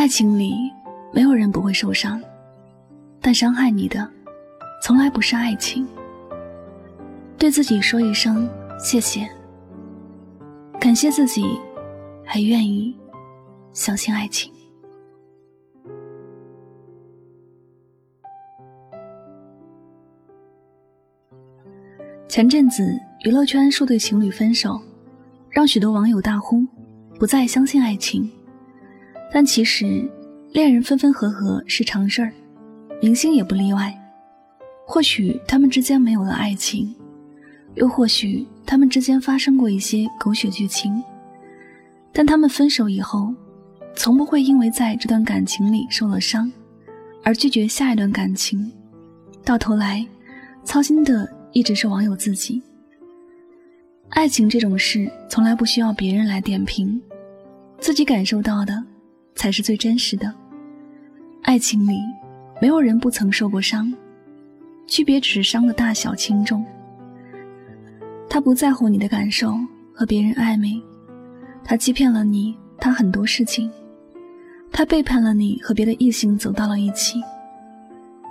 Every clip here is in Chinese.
爱情里没有人不会受伤，但伤害你的从来不是爱情。对自己说一声谢谢，感谢自己还愿意相信爱情。前阵子娱乐圈数对情侣分手，让许多网友大呼不再相信爱情。但其实，恋人分分合合是常事儿，明星也不例外。或许他们之间没有了爱情，又或许他们之间发生过一些狗血剧情。但他们分手以后，从不会因为在这段感情里受了伤，而拒绝下一段感情。到头来，操心的一直是网友自己。爱情这种事，从来不需要别人来点评，自己感受到的。才是最真实的。爱情里，没有人不曾受过伤，区别只是伤的大小轻重。他不在乎你的感受，和别人暧昧；他欺骗了你，他很多事情；他背叛了你，和别的异性走到了一起。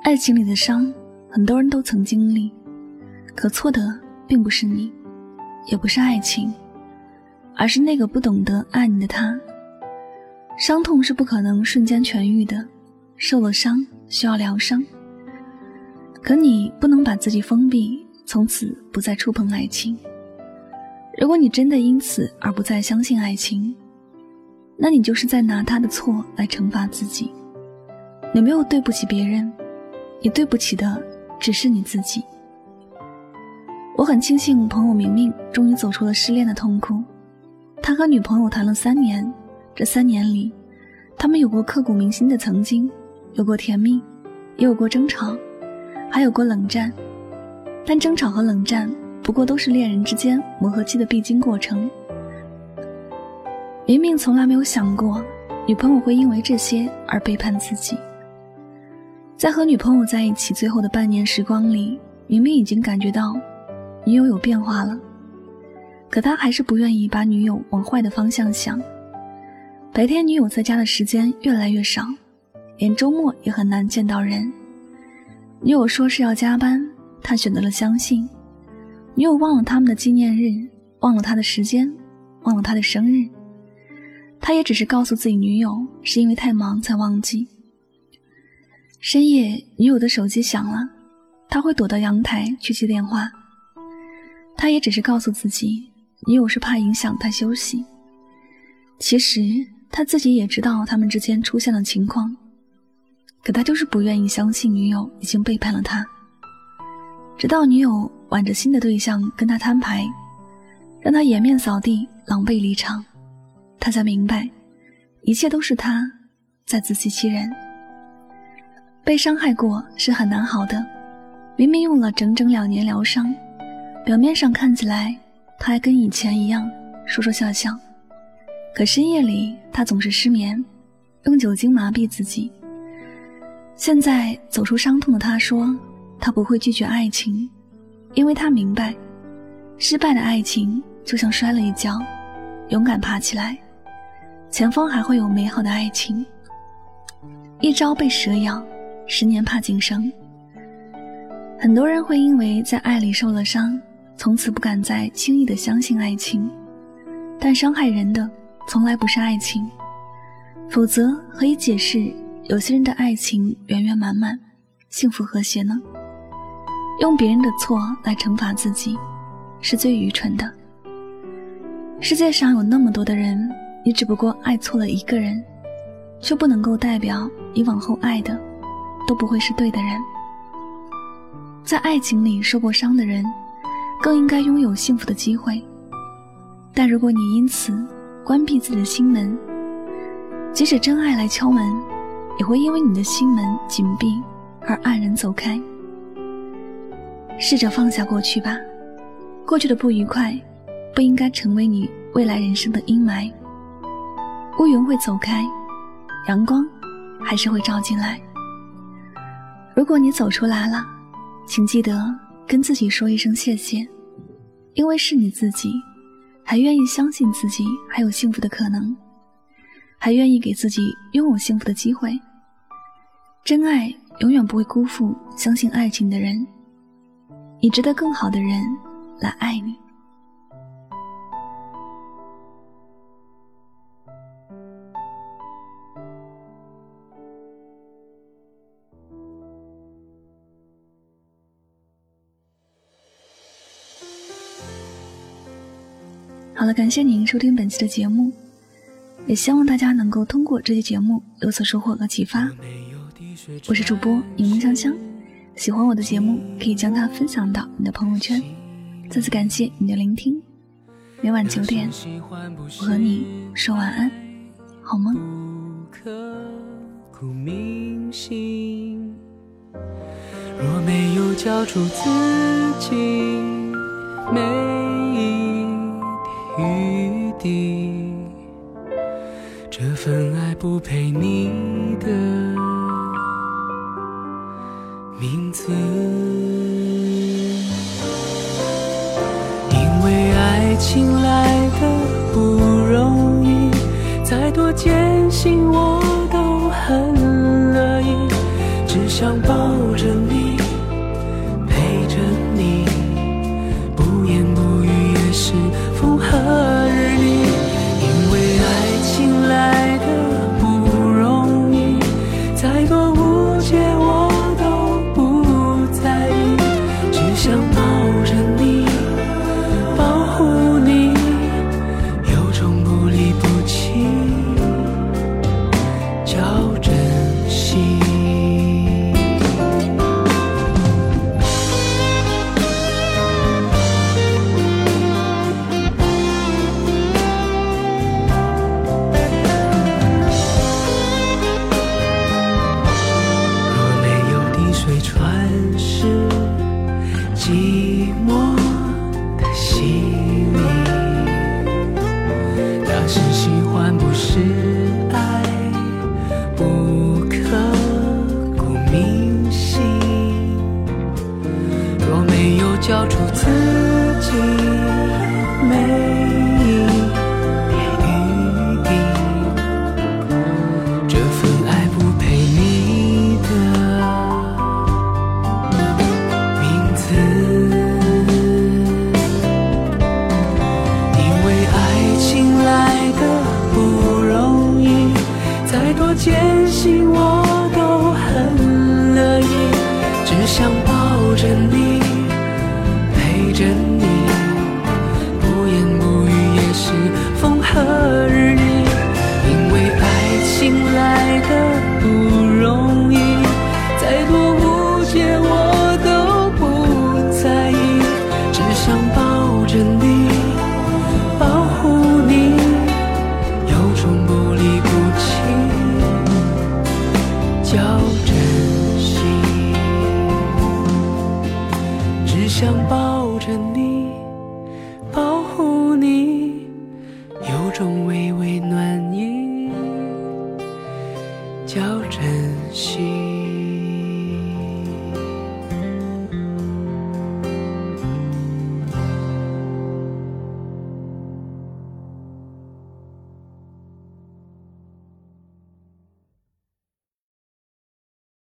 爱情里的伤，很多人都曾经历，可错的并不是你，也不是爱情，而是那个不懂得爱你的他。伤痛是不可能瞬间痊愈的，受了伤需要疗伤。可你不能把自己封闭，从此不再触碰爱情。如果你真的因此而不再相信爱情，那你就是在拿他的错来惩罚自己。你没有对不起别人，你对不起的只是你自己。我很庆幸朋友明明终于走出了失恋的痛苦，他和女朋友谈了三年。这三年里，他们有过刻骨铭心的曾经，有过甜蜜，也有过争吵，还有过冷战。但争吵和冷战不过都是恋人之间磨合期的必经过程。明明从来没有想过，女朋友会因为这些而背叛自己。在和女朋友在一起最后的半年时光里，明明已经感觉到女友有变化了，可他还是不愿意把女友往坏的方向想。白天女友在家的时间越来越少，连周末也很难见到人。女友说是要加班，他选择了相信。女友忘了他们的纪念日，忘了他的时间，忘了他的生日。他也只是告诉自己女友是因为太忙才忘记。深夜，女友的手机响了，他会躲到阳台去接电话。他也只是告诉自己，女友是怕影响他休息。其实。他自己也知道他们之间出现了情况，可他就是不愿意相信女友已经背叛了他。直到女友挽着新的对象跟他摊牌，让他颜面扫地、狼狈离场，他才明白，一切都是他在自欺欺人。被伤害过是很难好的，明明用了整整两年疗伤，表面上看起来他还跟以前一样说说笑笑。可深夜里，他总是失眠，用酒精麻痹自己。现在走出伤痛的他说：“他不会拒绝爱情，因为他明白，失败的爱情就像摔了一跤，勇敢爬起来，前方还会有美好的爱情。一朝被蛇咬，十年怕井绳。很多人会因为在爱里受了伤，从此不敢再轻易的相信爱情，但伤害人的。”从来不是爱情，否则何以解释有些人的爱情圆圆满满、幸福和谐呢？用别人的错来惩罚自己，是最愚蠢的。世界上有那么多的人，你只不过爱错了一个人，却不能够代表你往后爱的都不会是对的人。在爱情里受过伤的人，更应该拥有幸福的机会。但如果你因此关闭自己的心门，即使真爱来敲门，也会因为你的心门紧闭而黯然走开。试着放下过去吧，过去的不愉快不应该成为你未来人生的阴霾。乌云会走开，阳光还是会照进来。如果你走出来了，请记得跟自己说一声谢谢，因为是你自己，还愿意相信自己还有幸福的可能，还愿意给自己拥有幸福的机会。真爱永远不会辜负相信爱情的人。你值得更好的人来爱你。好了，感谢您收听本期的节目，也希望大家能够通过这期节目有所收获和启发。我是主播柠檬香香。喜欢我的节目，可以将它分享到你的朋友圈。再次感谢你的聆听，每晚九点，我和你说晚安，好吗？若没有交出自己每一滴雨滴，这份爱不配你的。名字，因为爱情来的不容易，再多艰辛我都很乐意，只想抱交出自要珍惜。